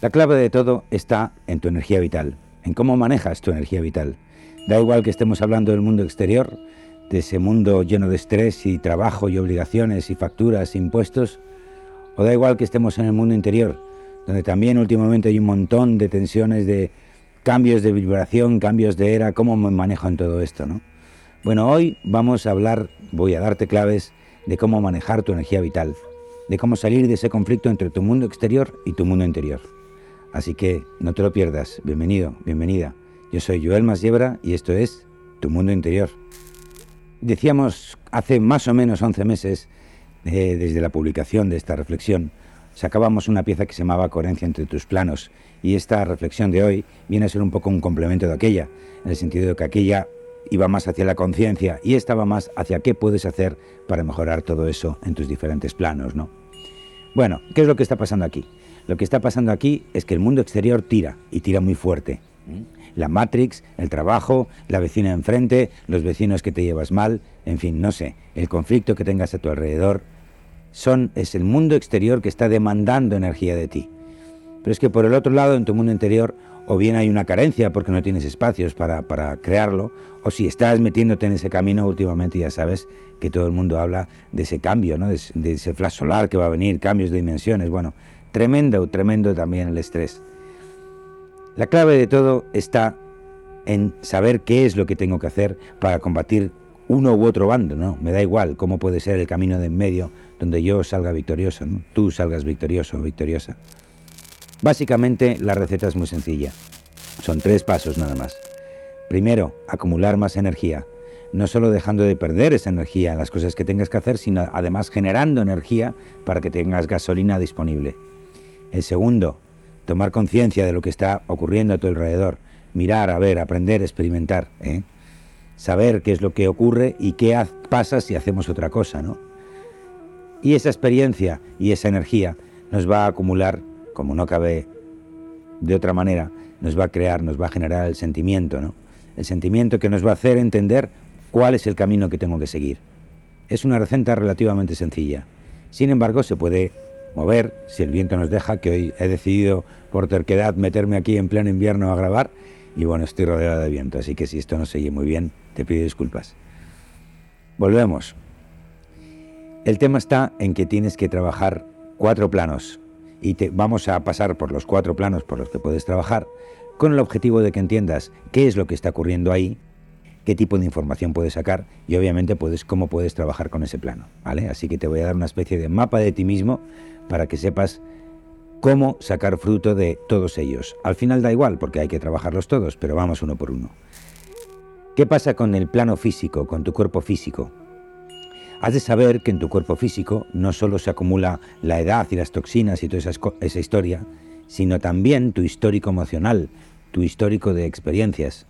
La clave de todo está en tu energía vital, en cómo manejas tu energía vital. Da igual que estemos hablando del mundo exterior, de ese mundo lleno de estrés y trabajo y obligaciones y facturas, e impuestos, o da igual que estemos en el mundo interior, donde también últimamente hay un montón de tensiones, de cambios de vibración, cambios de era, cómo me manejo en todo esto, ¿no? Bueno, hoy vamos a hablar, voy a darte claves de cómo manejar tu energía vital, de cómo salir de ese conflicto entre tu mundo exterior y tu mundo interior. Así que no te lo pierdas. Bienvenido, bienvenida. Yo soy Joel Masiebra y esto es Tu Mundo Interior. Decíamos hace más o menos 11 meses, eh, desde la publicación de esta reflexión, sacábamos una pieza que se llamaba Coherencia entre tus planos y esta reflexión de hoy viene a ser un poco un complemento de aquella, en el sentido de que aquella iba más hacia la conciencia y estaba más hacia qué puedes hacer para mejorar todo eso en tus diferentes planos, ¿no? Bueno, ¿qué es lo que está pasando aquí? Lo que está pasando aquí es que el mundo exterior tira y tira muy fuerte. La Matrix, el trabajo, la vecina enfrente, los vecinos que te llevas mal, en fin, no sé, el conflicto que tengas a tu alrededor, son, es el mundo exterior que está demandando energía de ti. Pero es que por el otro lado, en tu mundo interior, o bien hay una carencia porque no tienes espacios para, para, crearlo, o si estás metiéndote en ese camino últimamente ya sabes que todo el mundo habla de ese cambio, ¿no? de, de ese flash solar que va a venir, cambios de dimensiones, bueno, tremendo, tremendo también el estrés. La clave de todo está en saber qué es lo que tengo que hacer para combatir uno u otro bando, ¿no? Me da igual cómo puede ser el camino de en medio donde yo salga victorioso, ¿no? tú salgas victorioso o victoriosa. Básicamente la receta es muy sencilla. Son tres pasos nada más. Primero, acumular más energía. No solo dejando de perder esa energía en las cosas que tengas que hacer, sino además generando energía para que tengas gasolina disponible. El segundo, tomar conciencia de lo que está ocurriendo a tu alrededor. Mirar, a ver, aprender, experimentar. ¿eh? Saber qué es lo que ocurre y qué pasa si hacemos otra cosa, ¿no? Y esa experiencia y esa energía nos va a acumular como no cabe de otra manera, nos va a crear, nos va a generar el sentimiento, ¿no? El sentimiento que nos va a hacer entender cuál es el camino que tengo que seguir. Es una receta relativamente sencilla. Sin embargo, se puede mover si el viento nos deja, que hoy he decidido por terquedad meterme aquí en pleno invierno a grabar y bueno, estoy rodeado de viento, así que si esto no se muy bien, te pido disculpas. Volvemos. El tema está en que tienes que trabajar cuatro planos y te, vamos a pasar por los cuatro planos por los que puedes trabajar con el objetivo de que entiendas qué es lo que está ocurriendo ahí, qué tipo de información puedes sacar y obviamente puedes, cómo puedes trabajar con ese plano. ¿vale? Así que te voy a dar una especie de mapa de ti mismo para que sepas cómo sacar fruto de todos ellos. Al final da igual porque hay que trabajarlos todos, pero vamos uno por uno. ¿Qué pasa con el plano físico, con tu cuerpo físico? Has de saber que en tu cuerpo físico no solo se acumula la edad y las toxinas y toda esa, esa historia, sino también tu histórico emocional, tu histórico de experiencias.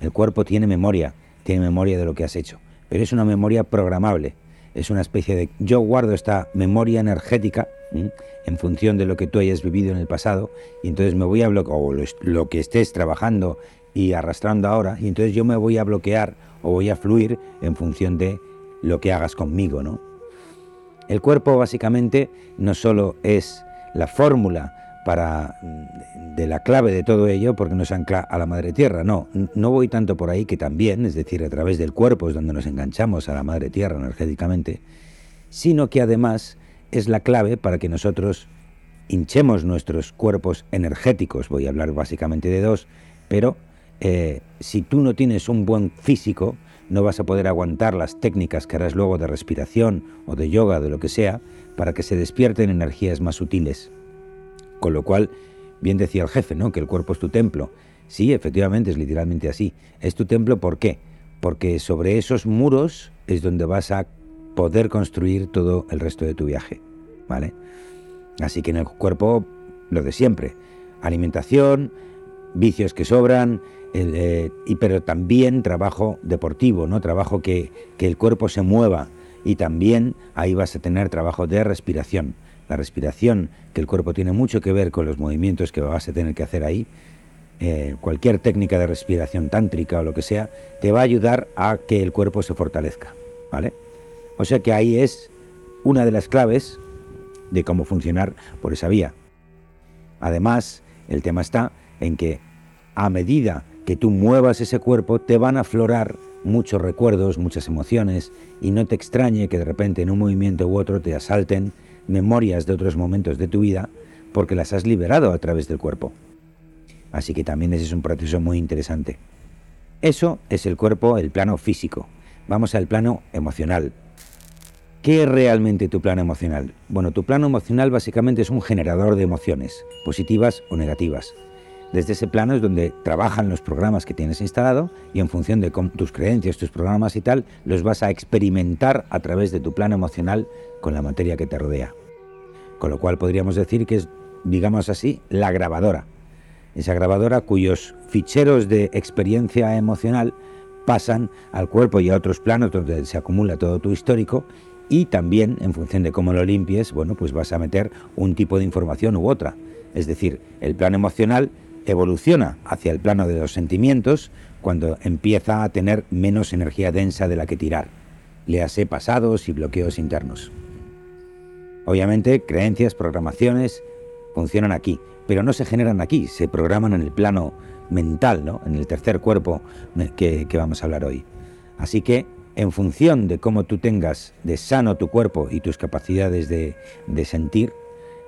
El cuerpo tiene memoria, tiene memoria de lo que has hecho, pero es una memoria programable. Es una especie de... Yo guardo esta memoria energética en función de lo que tú hayas vivido en el pasado y entonces me voy a bloquear, o lo, lo que estés trabajando y arrastrando ahora, y entonces yo me voy a bloquear o voy a fluir en función de lo que hagas conmigo, ¿no? El cuerpo básicamente no solo es la fórmula para de la clave de todo ello, porque nos ancla a la madre tierra, no, no voy tanto por ahí que también, es decir, a través del cuerpo es donde nos enganchamos a la madre tierra energéticamente, sino que además es la clave para que nosotros hinchemos nuestros cuerpos energéticos, voy a hablar básicamente de dos, pero eh, si tú no tienes un buen físico, no vas a poder aguantar las técnicas que harás luego de respiración o de yoga, de lo que sea, para que se despierten energías más sutiles. Con lo cual, bien decía el jefe, ¿no? Que el cuerpo es tu templo. Sí, efectivamente, es literalmente así. Es tu templo, ¿por qué? Porque sobre esos muros es donde vas a poder construir todo el resto de tu viaje, ¿vale? Así que en el cuerpo, lo de siempre. Alimentación, vicios que sobran, eh, y, pero también trabajo deportivo, ¿no? Trabajo que, que el cuerpo se mueva y también ahí vas a tener trabajo de respiración. La respiración, que el cuerpo tiene mucho que ver con los movimientos que vas a tener que hacer ahí, eh, cualquier técnica de respiración tántrica o lo que sea, te va a ayudar a que el cuerpo se fortalezca, ¿vale? O sea que ahí es una de las claves de cómo funcionar por esa vía. Además, el tema está en que a medida que tú muevas ese cuerpo, te van a aflorar muchos recuerdos, muchas emociones, y no te extrañe que de repente en un movimiento u otro te asalten memorias de otros momentos de tu vida porque las has liberado a través del cuerpo. Así que también ese es un proceso muy interesante. Eso es el cuerpo, el plano físico. Vamos al plano emocional. ¿Qué es realmente tu plano emocional? Bueno, tu plano emocional básicamente es un generador de emociones, positivas o negativas. Desde ese plano es donde trabajan los programas que tienes instalado y en función de tus creencias, tus programas y tal, los vas a experimentar a través de tu plano emocional con la materia que te rodea. Con lo cual podríamos decir que es, digamos así, la grabadora. Esa grabadora cuyos ficheros de experiencia emocional pasan al cuerpo y a otros planos donde se acumula todo tu histórico y también en función de cómo lo limpies, bueno, pues vas a meter un tipo de información u otra. Es decir, el plano emocional evoluciona hacia el plano de los sentimientos cuando empieza a tener menos energía densa de la que tirar. Le hace pasados y bloqueos internos. Obviamente, creencias, programaciones funcionan aquí, pero no se generan aquí, se programan en el plano mental, ¿no? en el tercer cuerpo que, vamos a hablar hoy. Así que, en función de cómo tú tengas de sano tu cuerpo y tus capacidades de, sentir,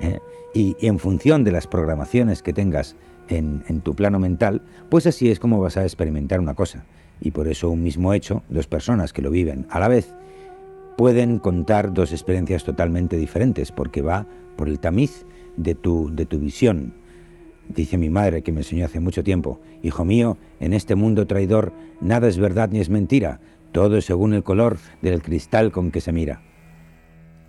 ¿eh? Y, en función de las programaciones que tengas en, en, tu plano mental, pues así es como vas a experimentar una cosa. Y por eso un mismo hecho, dos personas que lo viven a la vez, pueden contar dos experiencias totalmente diferentes, porque va por el tamiz de tu, de tu visión. Dice mi madre, que me enseñó hace mucho tiempo, Hijo mío, en este mundo traidor nada es verdad ni es mentira, todo es según el color del cristal con que se mira.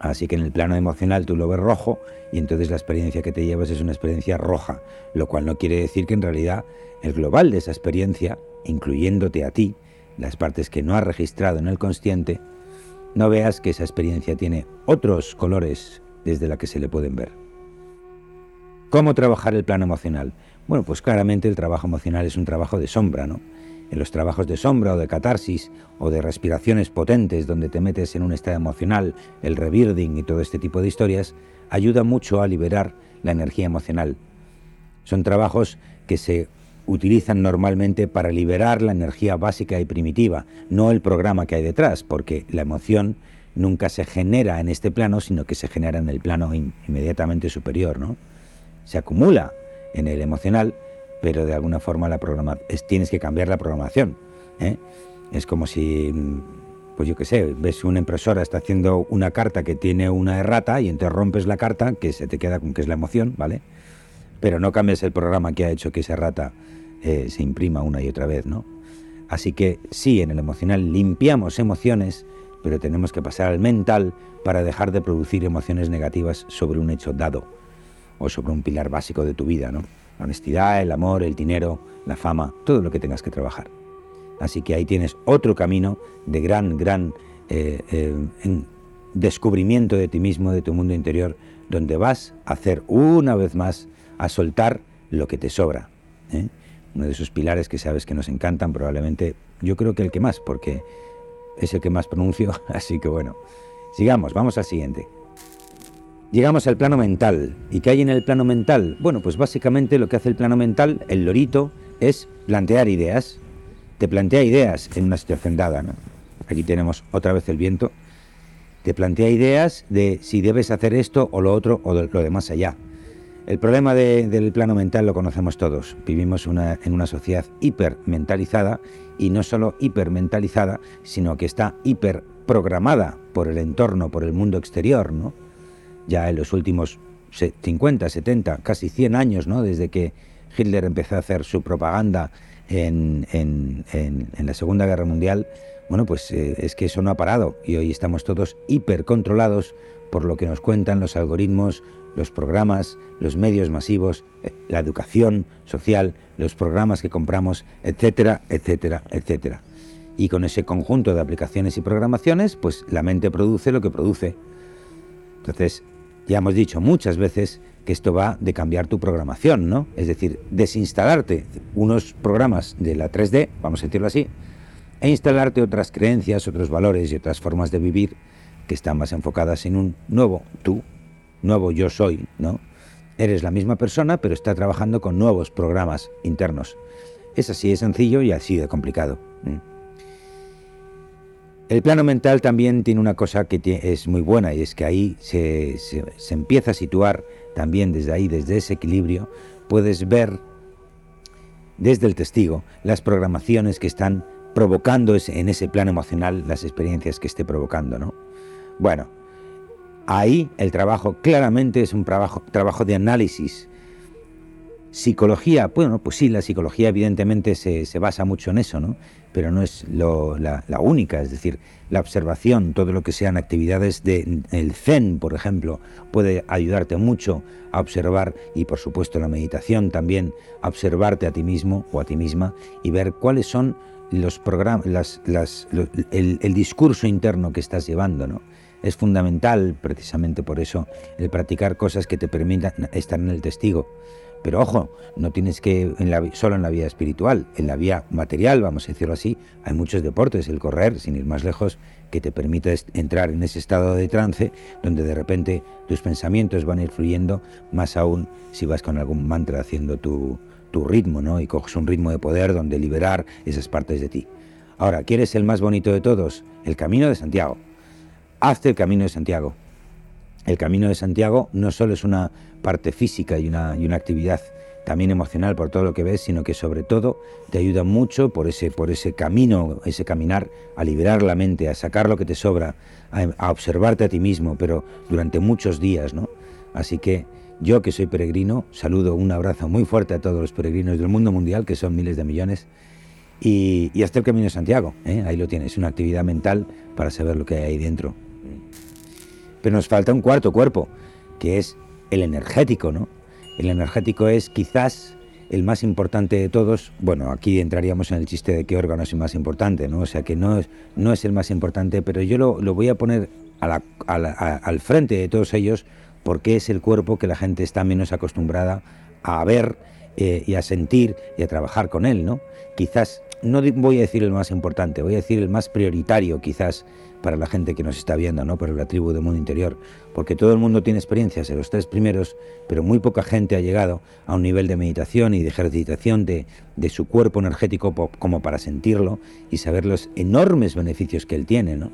Así que en el plano emocional tú lo ves rojo y entonces la experiencia que te llevas es una experiencia roja, lo cual no quiere decir que en realidad el global de esa experiencia, incluyéndote a ti, las partes que no has registrado en el consciente, no veas que esa experiencia tiene otros colores desde la que se le pueden ver. ¿Cómo trabajar el plano emocional? Bueno, pues claramente el trabajo emocional es un trabajo de sombra, ¿no? En los trabajos de sombra o de catarsis o de respiraciones potentes donde te metes en un estado emocional, el rebirding y todo este tipo de historias, ayuda mucho a liberar la energía emocional. Son trabajos que se utilizan normalmente para liberar la energía básica y primitiva, no el programa que hay detrás, porque la emoción nunca se genera en este plano, sino que se genera en el plano inmediatamente superior, ¿no? Se acumula en el emocional, pero de alguna forma la programa es, tienes que cambiar la programación. ¿eh? Es como si, pues yo qué sé, ves una impresora está haciendo una carta que tiene una errata y entonces rompes la carta, que se te queda con que es la emoción, ¿vale? pero no cambies el programa que ha hecho que esa rata eh, se imprima una y otra vez, ¿no? Así que sí, en el emocional limpiamos emociones, pero tenemos que pasar al mental para dejar de producir emociones negativas sobre un hecho dado o sobre un pilar básico de tu vida, ¿no? La honestidad, el amor, el dinero, la fama, todo lo que tengas que trabajar. Así que ahí tienes otro camino de gran, gran eh, eh, descubrimiento de ti mismo, de tu mundo interior, donde vas a hacer una vez más a soltar lo que te sobra. ¿eh? Uno de esos pilares que sabes que nos encantan, probablemente yo creo que el que más, porque es el que más pronuncio, así que bueno, sigamos, vamos al siguiente. Llegamos al plano mental. ¿Y qué hay en el plano mental? Bueno, pues básicamente lo que hace el plano mental, el lorito, es plantear ideas. Te plantea ideas en una situación dada. Aquí tenemos otra vez el viento. Te plantea ideas de si debes hacer esto o lo otro o lo de más allá. El problema del plano mental lo conocemos todos. Vivimos en una sociedad hipermentalizada y no solo hipermentalizada, sino que está hiperprogramada por el entorno, por el mundo exterior, ¿no? Ya en los últimos 50, 70, casi 100 años, ¿no? Desde que Hitler empezó a hacer su propaganda en, la Segunda Guerra Mundial, bueno, pues eh, es que eso no ha parado y hoy estamos todos hipercontrolados por lo que nos cuentan los algoritmos, los programas, los medios masivos, eh, la educación social, los programas que compramos, etcétera, etcétera, etcétera. Y con ese conjunto de aplicaciones y programaciones, pues la mente produce lo que produce. Entonces, ya hemos dicho muchas veces que esto va de cambiar tu programación, ¿no? Es decir, desinstalarte unos programas de la 3D, vamos a decirlo así, e instalarte otras creencias, otros valores y otras formas de vivir que están más enfocadas en un nuevo tú, nuevo yo soy, ¿no? Eres la misma persona, pero está trabajando con nuevos programas internos. Es así de sencillo y así de complicado. El plano mental también tiene una cosa que es muy buena y es que ahí se, empieza a situar también desde ahí, desde ese equilibrio, puedes ver desde el testigo las programaciones que están provocando en ese plano emocional las experiencias que esté provocando, ¿no? Bueno, ahí el trabajo claramente es un trabajo, trabajo de análisis Psicología, bueno, pues sí, la psicología evidentemente se, basa mucho en eso, ¿no? Pero no es la, única, es decir, la observación, todo lo que sean actividades del Zen, por ejemplo, puede ayudarte mucho a observar y por supuesto la meditación también, observarte a ti mismo o a ti misma y ver cuáles son los programas, las, el, el discurso interno que estás llevando, ¿no? Es fundamental, precisamente por eso, el practicar cosas que te permitan estar en el testigo pero ojo, no tienes que en la, solo en la vía espiritual, en la vía material, vamos a decirlo así, hay muchos deportes, el correr, sin ir más lejos, que te permite entrar en ese estado de trance donde de repente tus pensamientos van a ir fluyendo, más aún si vas con algún mantra haciendo tu, tu ritmo, ¿no? Y coges un ritmo de poder donde liberar esas partes de ti. Ahora, ¿quieres el más bonito de todos? El camino de Santiago. Hazte el camino de Santiago. El camino de Santiago no solo es una parte física y una, una actividad también emocional por todo lo que ves, sino que sobre todo te ayuda mucho por ese, por ese camino, ese caminar, a liberar la mente, a sacar lo que te sobra, a, observarte a ti mismo, pero durante muchos días, ¿no? Así que yo que soy peregrino, saludo un abrazo muy fuerte a todos los peregrinos del mundo mundial, que son miles de millones, y, y hasta el Camino de Santiago, ¿eh? ahí lo tienes, una actividad mental para saber lo que hay ahí dentro. Pero nos falta un cuarto cuerpo, que es el energético, ¿no? El energético es quizás el más importante de todos. Bueno, aquí entraríamos en el chiste de qué órgano es el más importante, ¿no? O sea que no es, el más importante, pero yo lo, voy a poner al frente de todos ellos porque es el cuerpo que la gente está menos acostumbrada a ver eh, y a sentir y a trabajar con él, ¿no? Quizás, no voy a decir el más importante, voy a decir el más prioritario quizás para la gente que nos está viendo, ¿no? Para la tribu del mundo interior, porque todo el mundo tiene experiencias en los tres primeros, pero muy poca gente ha llegado a un nivel de meditación y de ejercitación de, de su cuerpo energético como para sentirlo y saber los enormes beneficios que él tiene, ¿no?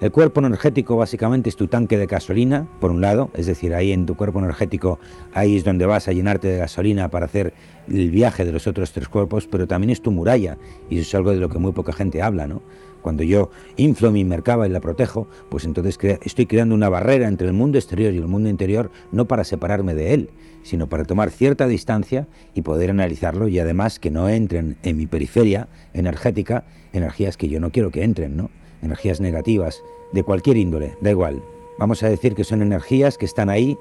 El cuerpo energético básicamente es tu tanque de gasolina, por un lado, es decir, ahí en tu cuerpo energético, ahí es donde vas a llenarte de gasolina para hacer el viaje de los otros tres cuerpos, pero también es tu muralla, y eso es algo de lo que muy poca gente habla, ¿no? Cuando yo inflo mi mercaba y la protejo, pues entonces estoy creando una barrera entre el mundo exterior y el mundo interior, no para separarme de él, sino para tomar cierta distancia y poder analizarlo y además que no entren en mi periferia energética energías que yo no quiero que entren, ¿no? Energías negativas, de cualquier índole, da igual. Vamos a decir que son energías que están ahí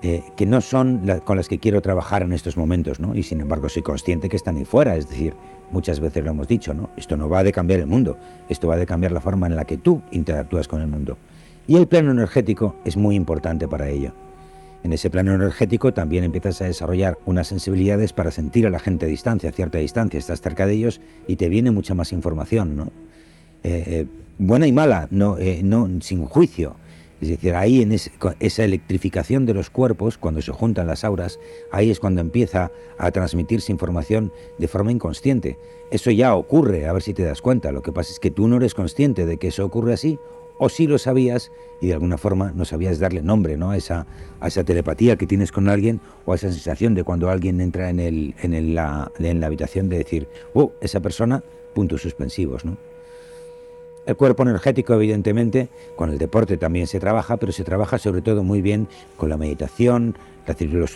eh, que no son con las que quiero trabajar en estos momentos, ¿no? Y sin embargo soy consciente que están ahí fuera, es decir, muchas veces lo hemos dicho, ¿no? Esto no va de cambiar el mundo, esto va de cambiar la forma en la que tú interactúas con el mundo. Y el plano energético es muy importante para ello. En ese plano energético también empiezas a desarrollar unas sensibilidades para sentir a la gente a distancia, a cierta distancia, estás cerca de ellos y te viene mucha más información, ¿no? Eh, eh, buena y mala, no, no sin juicio es decir, ahí en esa electrificación de los cuerpos, cuando se juntan las auras, ahí es cuando empieza a transmitirse información de forma inconsciente. Eso ya ocurre, a ver si te das cuenta. Lo que pasa es que tú no eres consciente de que eso ocurre así, o sí lo sabías y de alguna forma no sabías darle nombre ¿no? a, esa, a esa telepatía que tienes con alguien o a esa sensación de cuando alguien entra en, el, en, la, en la habitación de decir, oh, esa persona, puntos suspensivos. ¿no? El cuerpo energético, evidentemente, con el deporte también se trabaja, pero se trabaja sobre todo muy bien con la meditación,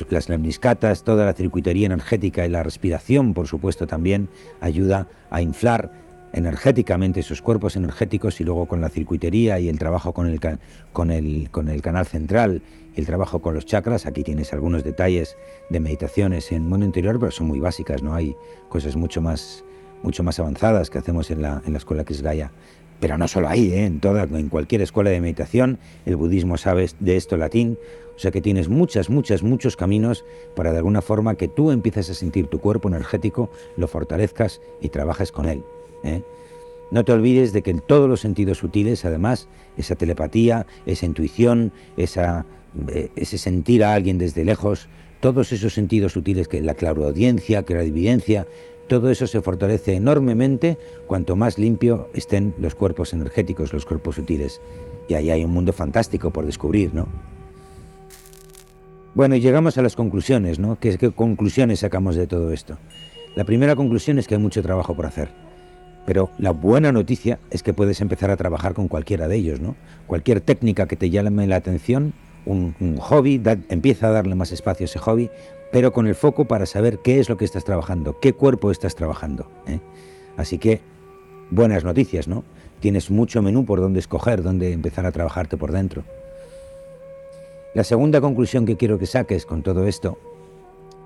las lemniscatas, toda la circuitería energética y la respiración, por supuesto, también ayuda a inflar energéticamente esos cuerpos energéticos y luego con la circuitería y el trabajo con el, canal central el trabajo con los chakras. Aquí tienes algunos detalles de meditaciones en mundo interior, pero son muy básicas, no hay cosas mucho más, avanzadas que hacemos en la, escuela que. Pero no solo ahí, ¿eh? en, toda, en cualquier escuela de meditación, el budismo sabe de esto latín, o sea que tienes muchas, muchas, muchos caminos para de alguna forma que tú empieces a sentir tu cuerpo energético, lo fortalezcas y trabajes con él. ¿eh? No te olvides de que en todos los sentidos sutiles, además, esa telepatía, esa intuición, esa eh, ese sentir a alguien desde lejos, todos esos sentidos sutiles que la claroaudiencia, que la evidencia, todo eso se fortalece enormemente cuanto más limpio estén los cuerpos energéticos, los cuerpos sutiles. Y ahí hay un mundo fantástico por descubrir, ¿no? Bueno, y llegamos a las conclusiones, ¿no? ¿Qué, ¿Qué, conclusiones sacamos de todo esto? La primera conclusión es que hay mucho trabajo por hacer. Pero la buena noticia es que puedes empezar a trabajar con cualquiera de ellos, ¿no? Cualquier técnica que te llame la atención, un, hobby, empieza a darle más espacio a ese hobby, pero con el foco para saber qué es lo que estás trabajando, qué cuerpo estás trabajando. ¿eh? Así que, buenas noticias, ¿no? Tienes mucho menú por donde escoger, dónde empezar a trabajarte por dentro. La segunda conclusión que quiero que saques con todo esto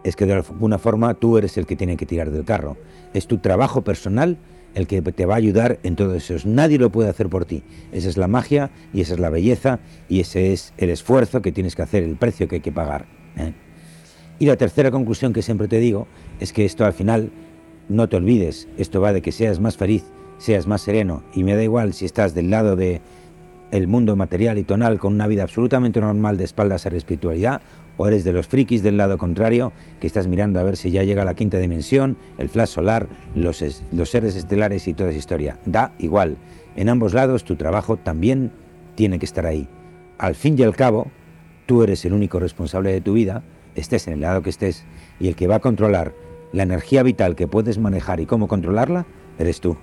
es que de alguna forma tú eres el que tiene que tirar del carro. Es tu trabajo personal el que te va a ayudar en todo eso. Nadie lo puede hacer por ti. Esa es la magia y esa es la belleza y ese es el esfuerzo que tienes que hacer, el precio que hay que pagar. ¿eh? Y la tercera conclusión que siempre te digo es que esto al final, no te olvides, esto va de que seas más feliz, seas más sereno y me da igual si estás del lado de el mundo material y tonal con una vida absolutamente normal de espaldas a la espiritualidad o eres de los frikis del lado contrario que estás mirando a ver si ya llega la quinta dimensión, el flash solar, los, los seres estelares y toda esa historia. Da igual. En ambos lados tu trabajo también tiene que estar ahí. Al fin y al cabo, tú eres el único responsable de tu vida, estés en el lado que estés, y el que va a controlar la energía vital que puedes manejar y cómo controlarla, eres tú.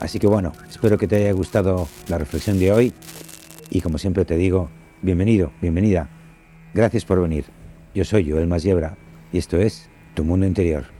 Así que bueno, espero que te haya gustado la reflexión de hoy y como siempre te digo, bienvenido, bienvenida Gracias por venir. Yo soy Joel Masiebra y esto es Tu Mundo Interior.